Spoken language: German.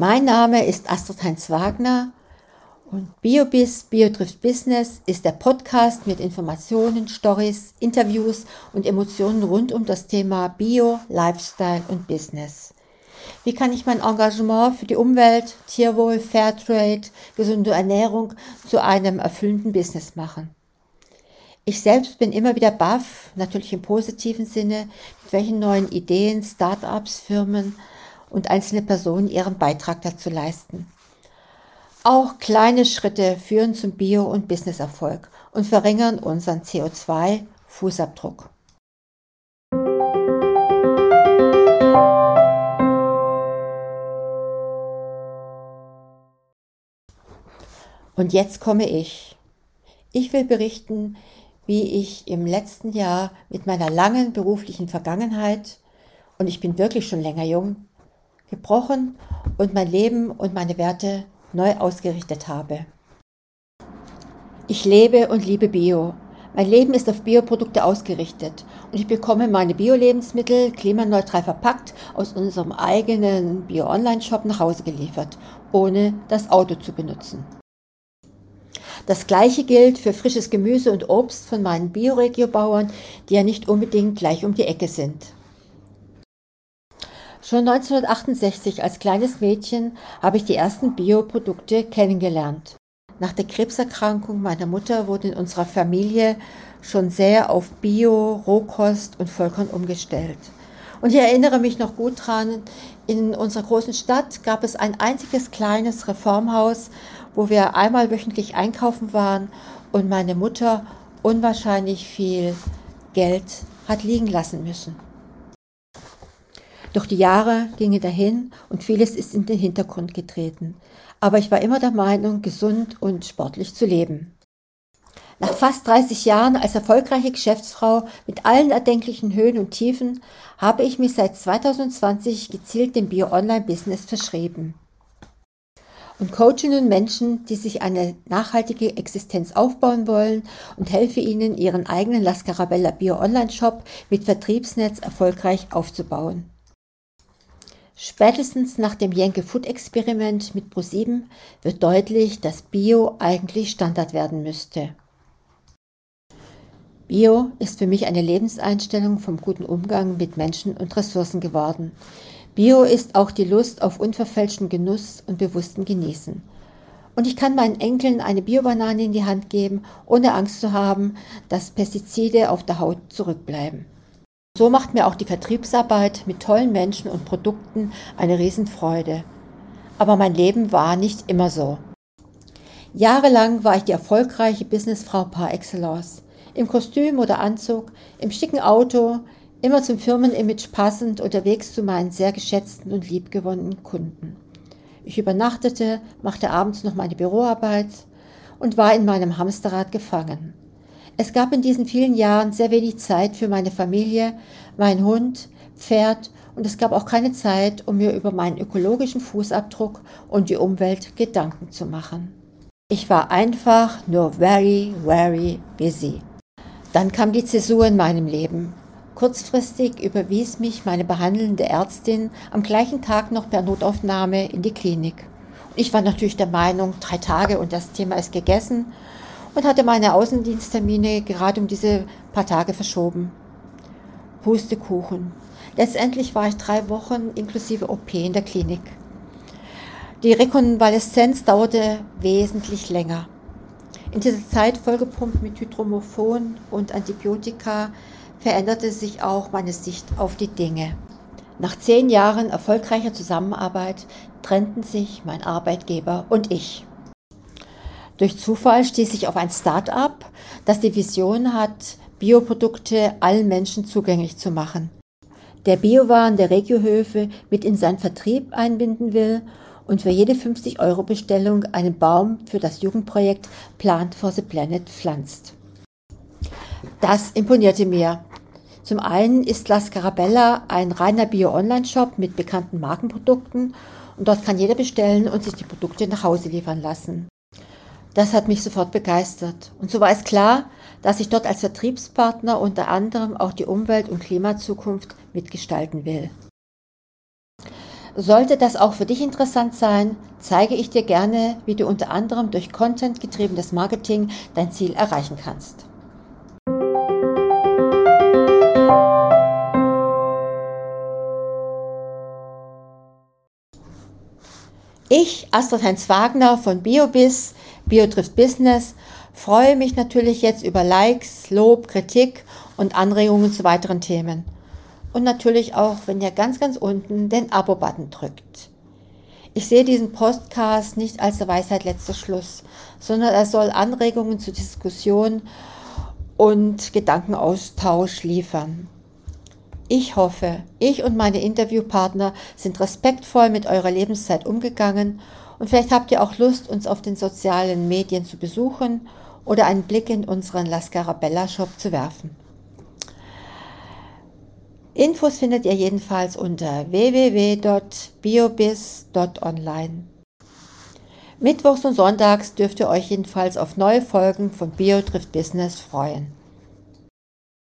Mein Name ist Astrid Heinz Wagner und BioBiz, BioDrift Business ist der Podcast mit Informationen, Stories, Interviews und Emotionen rund um das Thema Bio, Lifestyle und Business. Wie kann ich mein Engagement für die Umwelt, Tierwohl, Fairtrade, gesunde Ernährung zu einem erfüllenden Business machen? Ich selbst bin immer wieder baff, natürlich im positiven Sinne, mit welchen neuen Ideen, Startups, Firmen und einzelne Personen ihren Beitrag dazu leisten. Auch kleine Schritte führen zum Bio- und Businesserfolg und verringern unseren CO2-Fußabdruck. Und jetzt komme ich. Ich will berichten, wie ich im letzten Jahr mit meiner langen beruflichen Vergangenheit, und ich bin wirklich schon länger jung, gebrochen und mein Leben und meine Werte neu ausgerichtet habe. Ich lebe und liebe Bio. Mein Leben ist auf Bioprodukte ausgerichtet und ich bekomme meine Bio-Lebensmittel klimaneutral verpackt aus unserem eigenen Bio-Online-Shop nach Hause geliefert, ohne das Auto zu benutzen. Das gleiche gilt für frisches Gemüse und Obst von meinen Bioregio-Bauern, die ja nicht unbedingt gleich um die Ecke sind. Schon 1968 als kleines Mädchen habe ich die ersten Bioprodukte kennengelernt. Nach der Krebserkrankung meiner Mutter wurde in unserer Familie schon sehr auf Bio, Rohkost und Vollkorn umgestellt. Und ich erinnere mich noch gut dran, in unserer großen Stadt gab es ein einziges kleines Reformhaus, wo wir einmal wöchentlich einkaufen waren und meine Mutter unwahrscheinlich viel Geld hat liegen lassen müssen. Doch die Jahre gingen dahin und vieles ist in den Hintergrund getreten. Aber ich war immer der Meinung, gesund und sportlich zu leben. Nach fast 30 Jahren als erfolgreiche Geschäftsfrau mit allen erdenklichen Höhen und Tiefen habe ich mich seit 2020 gezielt dem Bio-Online-Business verschrieben und coache nun Menschen, die sich eine nachhaltige Existenz aufbauen wollen und helfe ihnen, ihren eigenen La Scarabella Bio Online Shop mit Vertriebsnetz erfolgreich aufzubauen. Spätestens nach dem Jenke Food Experiment mit Pro7 wird deutlich, dass Bio eigentlich Standard werden müsste. Bio ist für mich eine Lebenseinstellung vom guten Umgang mit Menschen und Ressourcen geworden. Bio ist auch die Lust auf unverfälschten Genuss und bewussten Genießen. Und ich kann meinen Enkeln eine Biobanane in die Hand geben, ohne Angst zu haben, dass Pestizide auf der Haut zurückbleiben. So macht mir auch die Vertriebsarbeit mit tollen Menschen und Produkten eine Riesenfreude. Aber mein Leben war nicht immer so. Jahrelang war ich die erfolgreiche Businessfrau par excellence. Im Kostüm oder Anzug, im schicken Auto, immer zum Firmenimage passend unterwegs zu meinen sehr geschätzten und liebgewonnenen Kunden. Ich übernachtete, machte abends noch meine Büroarbeit und war in meinem Hamsterrad gefangen. Es gab in diesen vielen Jahren sehr wenig Zeit für meine Familie, meinen Hund, Pferd und es gab auch keine Zeit, um mir über meinen ökologischen Fußabdruck und die Umwelt Gedanken zu machen. Ich war einfach nur very, very busy. Dann kam die Zäsur in meinem Leben. Kurzfristig überwies mich meine behandelnde Ärztin am gleichen Tag noch per Notaufnahme in die Klinik. Ich war natürlich der Meinung, drei Tage und das Thema ist gegessen und hatte meine Außendiensttermine gerade um diese paar Tage verschoben. Pustekuchen. Letztendlich war ich drei Wochen inklusive OP in der Klinik. Die Rekonvaleszenz dauerte wesentlich länger. In dieser Zeit vollgepumpt mit Hydromophon und Antibiotika veränderte sich auch meine Sicht auf die Dinge. Nach zehn Jahren erfolgreicher Zusammenarbeit trennten sich mein Arbeitgeber und ich. Durch Zufall stieß ich auf ein Start-up, das die Vision hat, Bioprodukte allen Menschen zugänglich zu machen. Der Biowaren der Regiohöfe mit in seinen Vertrieb einbinden will und für jede 50 Euro Bestellung einen Baum für das Jugendprojekt Plant for the Planet pflanzt. Das imponierte mir zum einen ist La Scarabella ein reiner Bio-Online-Shop mit bekannten Markenprodukten und dort kann jeder bestellen und sich die Produkte nach Hause liefern lassen. Das hat mich sofort begeistert. Und so war es klar, dass ich dort als Vertriebspartner unter anderem auch die Umwelt- und Klimazukunft mitgestalten will. Sollte das auch für dich interessant sein, zeige ich dir gerne, wie du unter anderem durch Content-getriebenes Marketing dein Ziel erreichen kannst. Ich, Astrid Heinz Wagner von BioBiz, BioTrift Business, freue mich natürlich jetzt über Likes, Lob, Kritik und Anregungen zu weiteren Themen. Und natürlich auch, wenn ihr ganz, ganz unten den Abo-Button drückt. Ich sehe diesen Podcast nicht als der Weisheit letzter Schluss, sondern er soll Anregungen zur Diskussion und Gedankenaustausch liefern. Ich hoffe, ich und meine Interviewpartner sind respektvoll mit eurer Lebenszeit umgegangen und vielleicht habt ihr auch Lust, uns auf den sozialen Medien zu besuchen oder einen Blick in unseren La Scarabella Shop zu werfen. Infos findet ihr jedenfalls unter www.biobiz.online. Mittwochs und Sonntags dürft ihr euch jedenfalls auf neue Folgen von Bio trifft Business freuen.